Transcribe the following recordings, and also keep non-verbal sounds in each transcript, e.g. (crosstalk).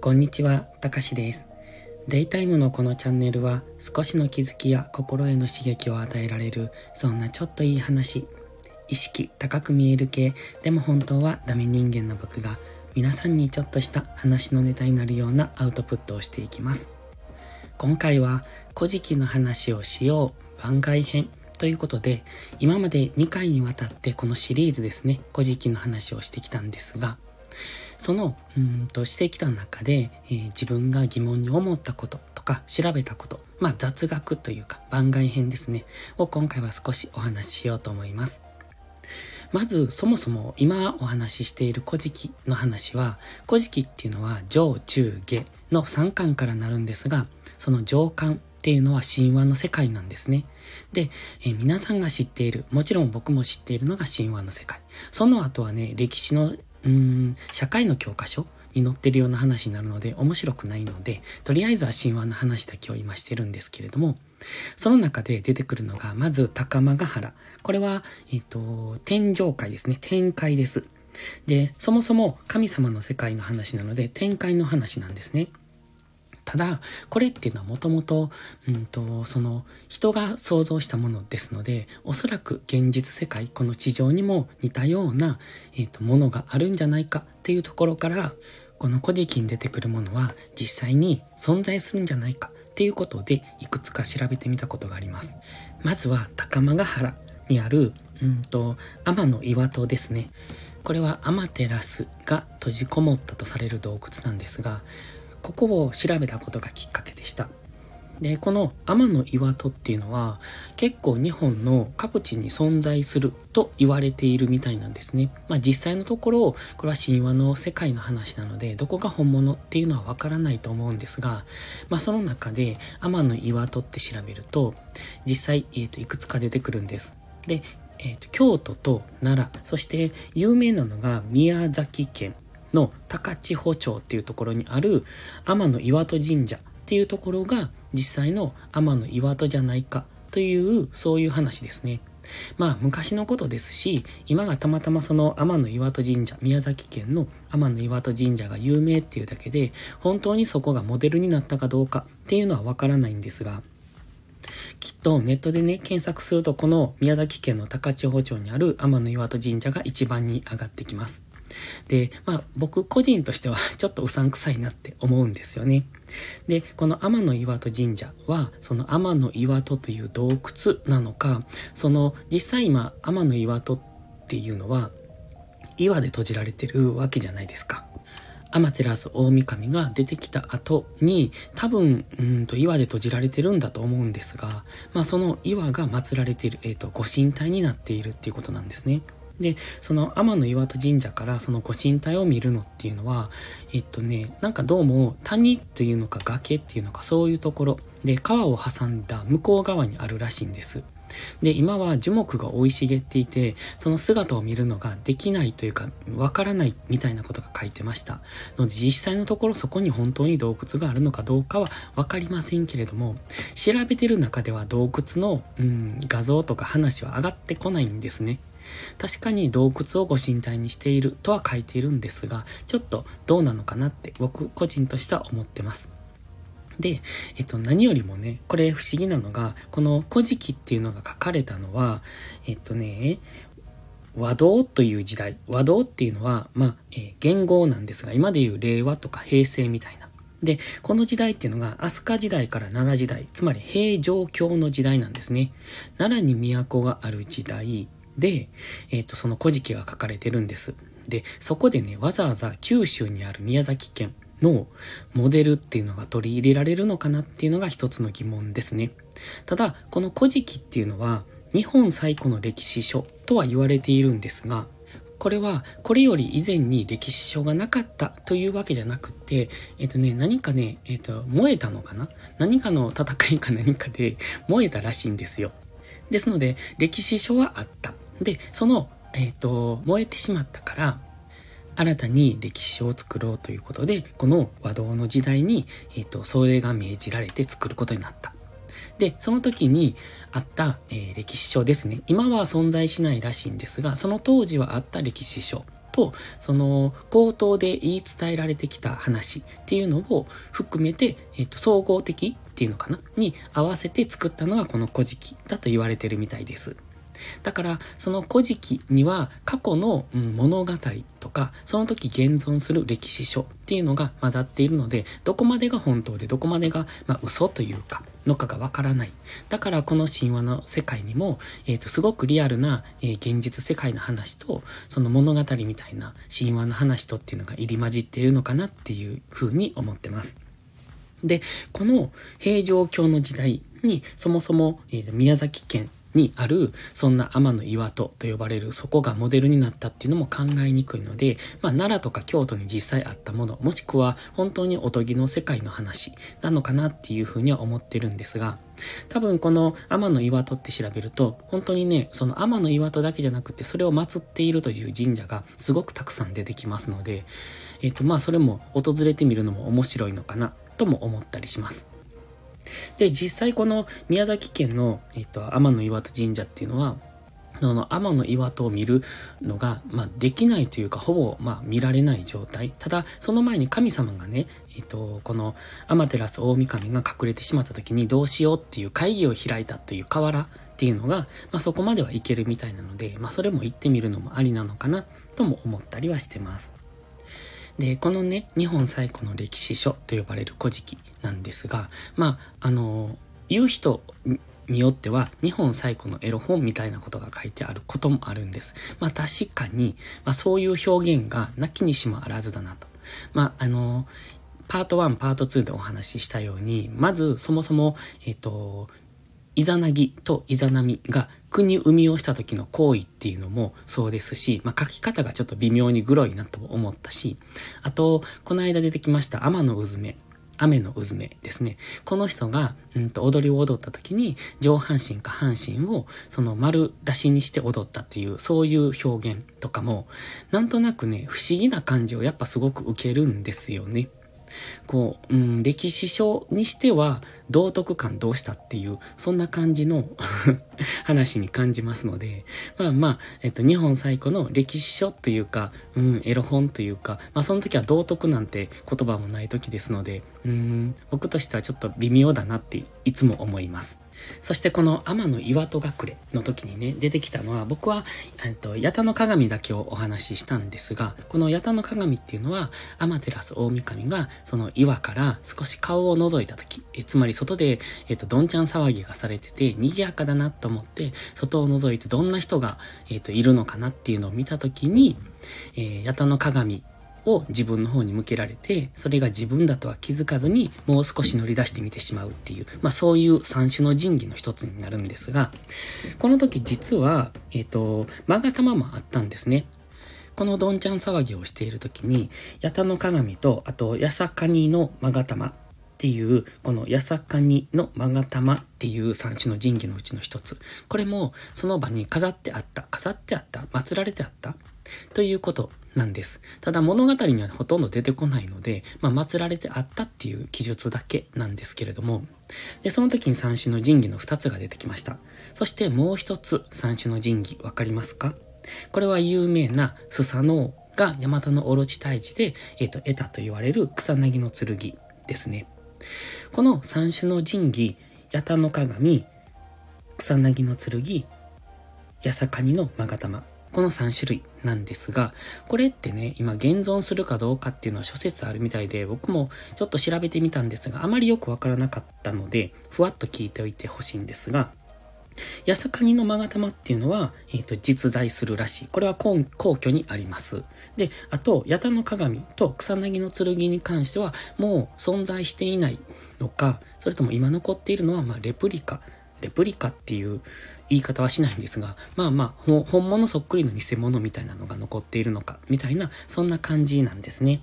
こんにちは、たかしです。デイタイムのこのチャンネルは少しの気づきや心への刺激を与えられるそんなちょっといい話、意識高く見える系、でも本当はダメ人間の僕が皆さんにちょっとした話のネタになるようなアウトプットをしていきます。今回は古事記の話をしよう番外編ということで、今まで2回にわたってこのシリーズですね、古事記の話をしてきたんですが、その、うんとしてきた中で、えー、自分が疑問に思ったこととか調べたこと、まあ雑学というか番外編ですね、を今回は少しお話ししようと思います。まず、そもそも今お話ししている古事記の話は、古事記っていうのは上中下の3巻からなるんですが、その上巻っていうのは神話の世界なんですね。で、え皆さんが知っている、もちろん僕も知っているのが神話の世界。その後はね、歴史の、うーん、社会の教科書に載ってるような話になるので面白くないので、とりあえずは神話の話だけを今してるんですけれども、その中で出てくるのが、まず高間ヶ原。これは、えっ、と、天上界ですね。天界です。で、そもそも神様の世界の話なので、天界の話なんですね。ただ、これっていうのはもともと、うんと、その、人が想像したものですので、おそらく現実世界、この地上にも似たような、えっ、ー、と、ものがあるんじゃないかっていうところから、この古事記に出てくるものは実際に存在するんじゃないかっていうことで、いくつか調べてみたことがあります。まずは、高間ヶ原にある、うんと、天の岩戸ですね。これはアマテラスが閉じこもったとされる洞窟なんですが、ここを調べたことがきっかけでした。で、この天の岩戸っていうのは結構日本の各地に存在すると言われているみたいなんですね。まあ実際のところ、これは神話の世界の話なので、どこが本物っていうのはわからないと思うんですが、まあその中で天の岩戸って調べると、実際、えっ、と、いくつか出てくるんです。で、えっ、と、京都と奈良、そして有名なのが宮崎県の高千穂町っていうところにある天の岩戸神社っていうところが実際の天の岩戸じゃないかというそういう話ですね。まあ昔のことですし、今がたまたまその天の岩戸神社、宮崎県の天の岩戸神社が有名っていうだけで、本当にそこがモデルになったかどうかっていうのはわからないんですが、きっとネットでね、検索するとこの宮崎県の高千穂町にある天の岩戸神社が一番に上がってきます。で、まあ僕個人としては (laughs) ちょっとうさんくさいなって思うんですよね。で、この天の岩戸神社は、その天の岩戸という洞窟なのか、その実際今天の岩戸っていうのは岩で閉じられてるわけじゃないですか。アマテラス大神が出てきた後に、多分、うんと岩で閉じられてるんだと思うんですが、まあその岩が祀られている、えっ、ー、と、ご神体になっているっていうことなんですね。で、その天の岩戸神社からそのご神体を見るのっていうのは、えっとね、なんかどうも谷っていうのか崖っていうのかそういうところで川を挟んだ向こう側にあるらしいんです。で、今は樹木が生い茂っていて、その姿を見るのができないというか、わからないみたいなことが書いてました。ので実際のところそこに本当に洞窟があるのかどうかはわかりませんけれども、調べてる中では洞窟の、うん、画像とか話は上がってこないんですね。確かに洞窟をご神体にしているとは書いているんですが、ちょっとどうなのかなって僕個人としては思ってます。で、えっと、何よりもね、これ不思議なのが、この古事記っていうのが書かれたのは、えっとね、和道という時代。和道っていうのは、まあ、えー、元号なんですが、今でいう令和とか平成みたいな。で、この時代っていうのが、飛鳥時代から奈良時代、つまり平城京の時代なんですね。奈良に都がある時代、で、えっ、ー、と、その古事記が書かれてるんです。で、そこでね、わざわざ九州にある宮崎県のモデルっていうのが取り入れられるのかなっていうのが一つの疑問ですね。ただ、この古事記っていうのは、日本最古の歴史書とは言われているんですが、これは、これより以前に歴史書がなかったというわけじゃなくて、えっ、とね、何かね、えっ、と、燃えたのかな？何かの戦いか (laughs) 何かで燃えたらしいんですよ。ですので、歴史書はあった。で、その、えっ、と、燃えてしまったから、新たに歴史を作ろうということで、この和道の時代に、えっ、ー、と、それが命じられて作ることになった。で、その時にあった、えー、歴史書ですね。今は存在しないらしいんですが、その当時はあった歴史書と、その、口頭で言い伝えられてきた話っていうのを含めて、えっ、と、総合的っていうのかな？に合わせて作ったのがこの古事記だと言われてるみたいです。だから、その古事記には過去の、物語とか、その時現存する歴史書っていうのが混ざっているので、どこまでが本当でどこまでが、まあ、嘘というか、のかがわからない。だからこの神話の世界にも、えっ、ー、と、すごくリアルな、えー、現実世界の話と、その物語みたいな神話の話とっていうのが入り混じっているのかなっていうふうに思ってます。で、この平城京の時代に、そもそも、えー、宮崎県にある、そんな天の岩戸と呼ばれるそこがモデルになったっていうのも考えにくいので、まあ奈良とか京都に実際あったもの、もしくは本当におとぎの世界の話なのかなっていうふうには思ってるんですが、多分この天の岩戸って調べると、本当にね、その天の岩戸だけじゃなくて、それを祀っているという神社がすごくたくさん出てきますので、えっ、とまあそれも訪れてみるのも面白いのかなとも思ったりします。で、実際この宮崎県の、えっと、天の岩戸神社っていうのは、その天の岩戸を見るのが、まあ、できないというか、ほぼ、まあ、見られない状態。ただ、その前に神様がね、えっと、この、天照大神が隠れてしまった時にどうしようっていう会議を開いたという河原っていうのが、まあ、そこまではいけるみたいなので、まあ、それも行ってみるのもありなのかな、とも思ったりはしてます。で、このね、日本最古の歴史書と呼ばれる古事記なんですが、まあ、あの、言う人によっては、日本最古のエロ本みたいなことが書いてあることもあるんです。まあ確かに、まあそういう表現がなきにしもあらずだなと。まああの、パート1、パート2でお話ししたように、まずそもそも、えっ、と、イザナギとイザナミが国生みをした時の行為っていうのもそうですし、まあ、書き方がちょっと微妙にグロいなと思ったし、あと、この間出てきました天のうずめ。雨のうずめですね。この人が、うんと、踊りを踊った時に、上半身か半身を、その丸出しにして踊ったっていう、そういう表現とかも、なんとなくね、不思議な感じをやっぱすごく受けるんですよね。こう、うん、歴史書にしては道徳感どうしたっていう、そんな感じの (laughs) 話に感じますので、まあまあ、えっと、日本最古の歴史書というか、うん、エロ本というか、まあその時は道徳なんて言葉もない時ですので、うん、僕としてはちょっと微妙だなっていつも思います。そしてこの天の岩戸隠れの時にね、出てきたのは、僕は、えっと、八田の鏡だけをお話ししたんですが、この八田の鏡っていうのは、天照大神が、その岩から少し顔を覗いた時、えつまり外で、えっと、どんちゃん騒ぎがされてて、賑やかだなと思って、外を覗いてどんな人が、えっと、いるのかなっていうのを見た時に、えー、八田の鏡を自分の方に向けられて、それが自分だとは気づかずに、もう少し乗り出してみてしまうっていう、まあそういう三種の神器の一つになるんですが、この時実は、えっ、ー、と、マガ玉もあったんですね。このどんちゃん騒ぎをしている時に、八田の鏡と、あと、ヤサカニのマガ玉っていう、このヤサカニのマガタマっていう三種の神器のうちの一つ。これもその場に飾ってあった、飾ってあった、祀られてあったということなんです。ただ物語にはほとんど出てこないので、まあ、祀られてあったっていう記述だけなんですけれども、で、その時に三種の神器の二つが出てきました。そしてもう一つ三種の神器わかりますか？これは有名なスサノオがヤマタのオロチ退治で、え、ー、と、得たと言われる草薙の剣ですね。この三種の神器、八田の鏡、草薙の剣、八坂にの勾玉。この3種類なんですが、これってね、今現存するかどうかっていうのは諸説あるみたいで、僕もちょっと調べてみたんですが、あまりよくわからなかったので、ふわっと聞いておいてほしいんですが、ヤサカニの勾玉っていうのは、えっ、ー、と、実在するらしい。これは皇居にあります。で、あと、ヤタの鏡と草薙の剣に関しては、もう存在していないのか、それとも今残っているのは、まあ、レプリカ。レプリカっていう言い方はしないんですが、まあまあ、本物そっくりの偽物みたいなのが残っているのか、みたいな、そんな感じなんですね。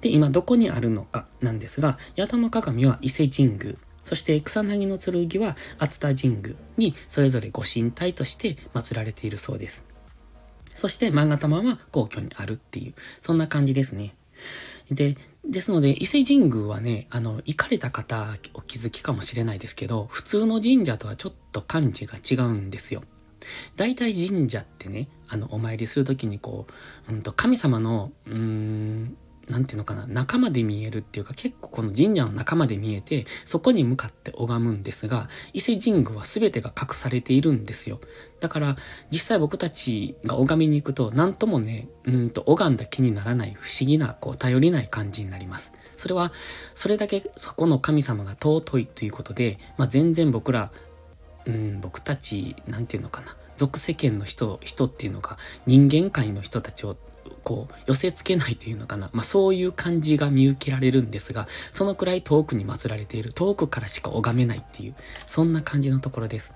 で、今どこにあるのかなんですが、八田の鏡は伊勢神宮、そして草薙の剣は熱田神宮にそれぞれご神体として祀られているそうです。そして漫画玉は皇居にあるっていう、そんな感じですね。で、ですので、伊勢神宮はね、あの、行かれた方お気づきかもしれないですけど、普通の神社とはちょっと感じが違うんですよ。大体神社ってね、あの、お参りするときにこう、うんと、神様の、うーん、なんていうのかな、中まで見えるっていうか、結構この神社の中まで見えて、そこに向かって拝むんですが、伊勢神宮は全てが隠されているんですよ。だから、実際僕たちが拝みに行くと、なんともね、うんと拝んだ気にならない不思議な、こう、頼りない感じになります。それは、それだけそこの神様が尊いということで、まあ、全然僕ら、うん、僕たち、なんていうのかな、俗世間の人、人っていうのが人間界の人たちをこう、寄せ付けないというのかな。まあ、そういう感じが見受けられるんですが、そのくらい遠くに祀られている、遠くからしか拝めないっていう、そんな感じのところです。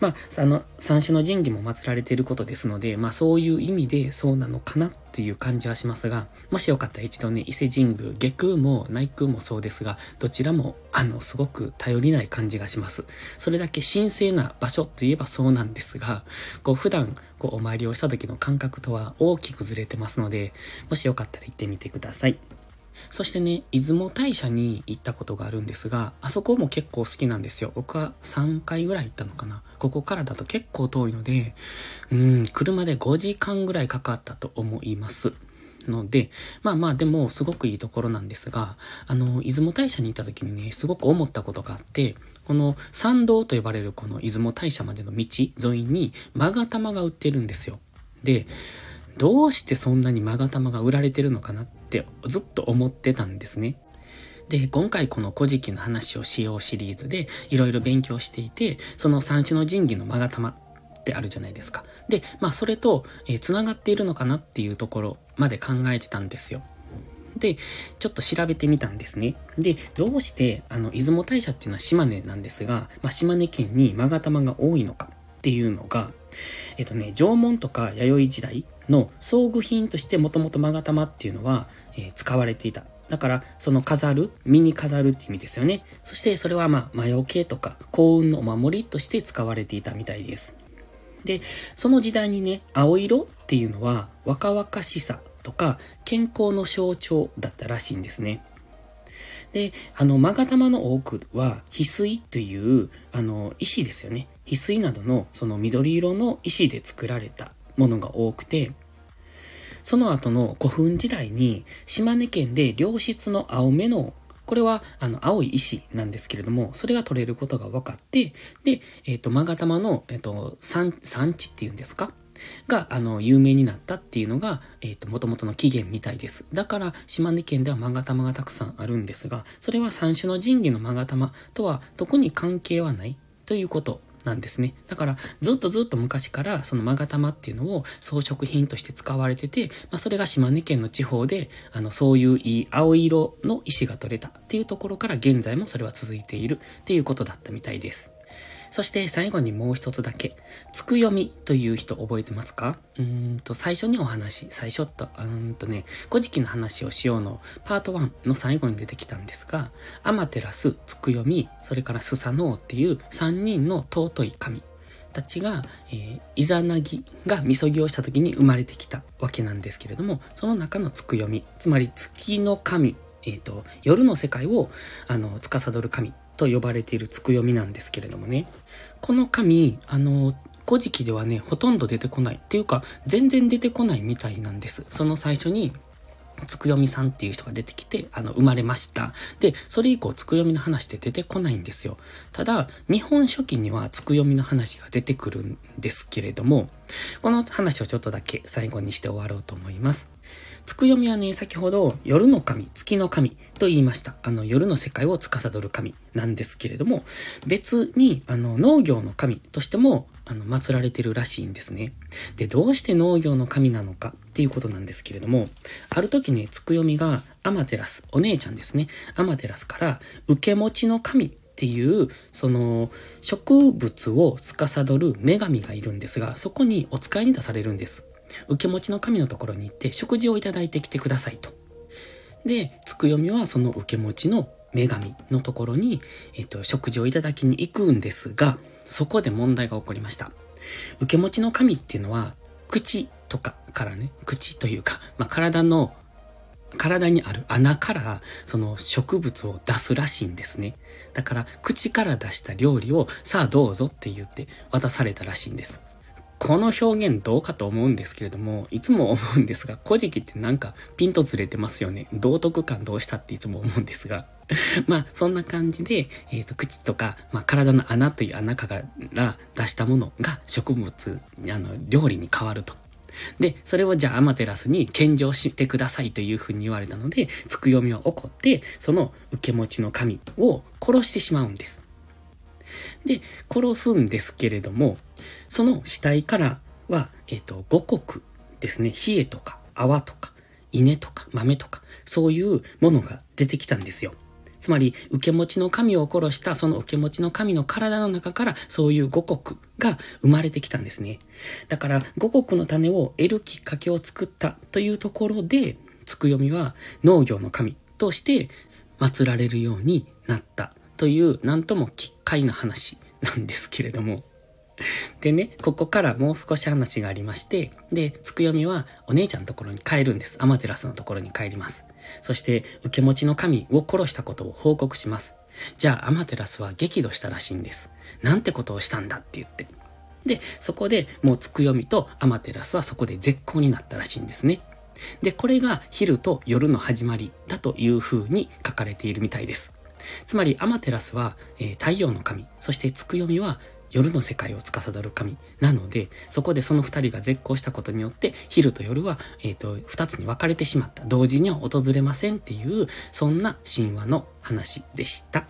まあ、あの、三種の神器も祀られていることですので、まあそういう意味でそうなのかなっていう感じはしますが、もしよかったら一度ね、伊勢神宮、下空も内空もそうですが、どちらも、あの、すごく頼りない感じがします。それだけ神聖な場所といえばそうなんですが、こう普段、こうお参りをした時の感覚とは大きくずれてますので、もしよかったら行ってみてください。そしてね、出雲大社に行ったことがあるんですが、あそこも結構好きなんですよ。僕は3回ぐらい行ったのかな。ここからだと結構遠いので、うん、車で5時間ぐらいかかったと思います。ので、まあまあでもすごくいいところなんですが、あの、出雲大社に行った時にね、すごく思ったことがあって、この参道と呼ばれるこの出雲大社までの道沿いに、マガ玉が売ってるんですよ。で、どうしてそんなにマガ玉が売られてるのかなってずっと思ってたんですね。で、今回この古事記の話をしようシリーズでいろいろ勉強していて、その三種の神器のマガ玉ってあるじゃないですか。で、まあそれと、えー、繋がっているのかなっていうところまで考えてたんですよ。で、ちょっと調べてみたんですね。で、どうして、あの、出雲大社っていうのは島根なんですが、まあ、島根県に勾玉が多いのかっていうのが、えっとね、縄文とか弥生時代の装具品としてもともと勾玉っていうのは、えー、使われていた。だから、その飾る、身に飾るって意味ですよね。そしてそれはまあ、魔除けとか幸運のお守りとして使われていたみたいです。で、その時代にね、青色っていうのは若々しさとか健康の象徴だったらしいんですね。で、あの、勾玉の多くは、翡翠という、あの、石ですよね。翡翠などの、その緑色の石で作られたものが多くて、その後の古墳時代に島根県で良質の青目のこれは、あの、青い石なんですけれども、それが取れることが分かって、で、えっ、ー、と、勾玉の、えっ、ー、と、産、産地っていうんですか？が、あの、有名になったっていうのが、えっ、ー、と、元々の起源みたいです。だから、島根県では勾玉がたくさんあるんですが、それは三種の神器の勾玉とは特に関係はないということなんですね。だから、ずっとずっと昔からその勾玉っていうのを装飾品として使われてて、まあ、それが島根県の地方で、あの、そういういい青色の石が取れたっていうところから現在もそれは続いているっていうことだったみたいです。そして最後にもう一つだけ。つくよみという人覚えてますか？うーんと、最初にお話、最初と、うーんとね、古事記の話をしようのパート1の最後に出てきたんですが、アマテラス、つくよみ、それからスサノオっていう3人の尊い神たちが、えー、イザナギがみそぎをした時に生まれてきたわけなんですけれども、その中のつくよみ、つまり月の神、えっ、ー、と、夜の世界を、あの、司る神と呼ばれているつくよみなんですけれどもね。この紙、あの、古事記ではね、ほとんど出てこない。っていうか、全然出てこないみたいなんです。その最初に、つくよみさんっていう人が出てきて、あの、生まれました。で、それ以降、つくよみの話って出てこないんですよ。ただ、日本書紀にはつくよみの話が出てくるんですけれども、この話をちょっとだけ最後にして終わろうと思います。つくよみはね、先ほど夜の神、月の神と言いました。あの夜の世界を司る神なんですけれども、別にあの農業の神としてもあの祀られてるらしいんですね。で、どうして農業の神なのかっていうことなんですけれども、ある時ね、つくよみがアマテラス、お姉ちゃんですね。アマテラスから受け持ちの神っていう、その、植物を司る女神がいるんですが、そこにお使いに出されるんです。受け持ちの神のところに行って食事をいただいてきてくださいと。で、つくよみはその受け持ちの女神のところに、えっと、食事をいただきに行くんですが、そこで問題が起こりました。受け持ちの神っていうのは、口とかからね、口というか、まあ、体の、体にある穴から、その植物を出すらしいんですね。だから、口から出した料理を、さあどうぞって言って渡されたらしいんです。この表現どうかと思うんですけれども、いつも思うんですが、古事記ってなんかピンとずれてますよね。道徳感どうしたっていつも思うんですが。(laughs) まあ、そんな感じで、えっ、ー、と、口とか、まあ、体の穴という穴から出したものが植物、あの、料理に変わると。で、それをじゃあアマテラスに献上してくださいというふうに言われたので、つくよみは怒って、その受け持ちの神を殺してしまうんです。で、殺すんですけれども、その死体からは、えっ、ー、と、五穀ですね。冷えとか、泡とか、稲とか、豆とか、そういうものが出てきたんですよ。つまり、受け持ちの神を殺したその受け持ちの神の体の中からそういう五穀が生まれてきたんですね。だから、五穀の種を得るきっかけを作ったというところで、つくよみは農業の神として祀られるようになったという、なんとも奇怪な話なんですけれども。(laughs) でね、ここからもう少し話がありまして、で、つくよみはお姉ちゃんのところに帰るんです。アマテラスのところに帰ります。そして、受け持ちの神を殺したことを報告します。じゃあ、アマテラスは激怒したらしいんです。なんてことをしたんだって言って。で、そこでもうつくよみとアマテラスはそこで絶好になったらしいんですね。で、これが昼と夜の始まりだという風に書かれているみたいです。つまりアマテラスは、えー、太陽の神、そしてつくよみは夜の世界を司る神なので、そこでその二人が絶交したことによって、昼と夜は、えっ、ー、と、二つに分かれてしまった。同時には訪れませんっていう、そんな神話の話でした。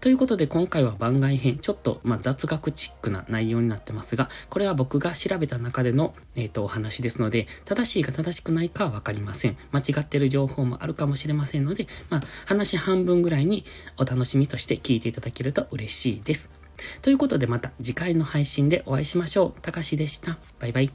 ということで今回は番外編、ちょっと、ま、雑学チックな内容になってますが、これは僕が調べた中での、え、ー、と、お話ですので、正しいか正しくないかはわかりません。間違ってる情報もあるかもしれませんので、まあ、話半分ぐらいにお楽しみとして聞いていただけると嬉しいです。ということでまた次回の配信でお会いしましょう。たかしでした。バイバイ。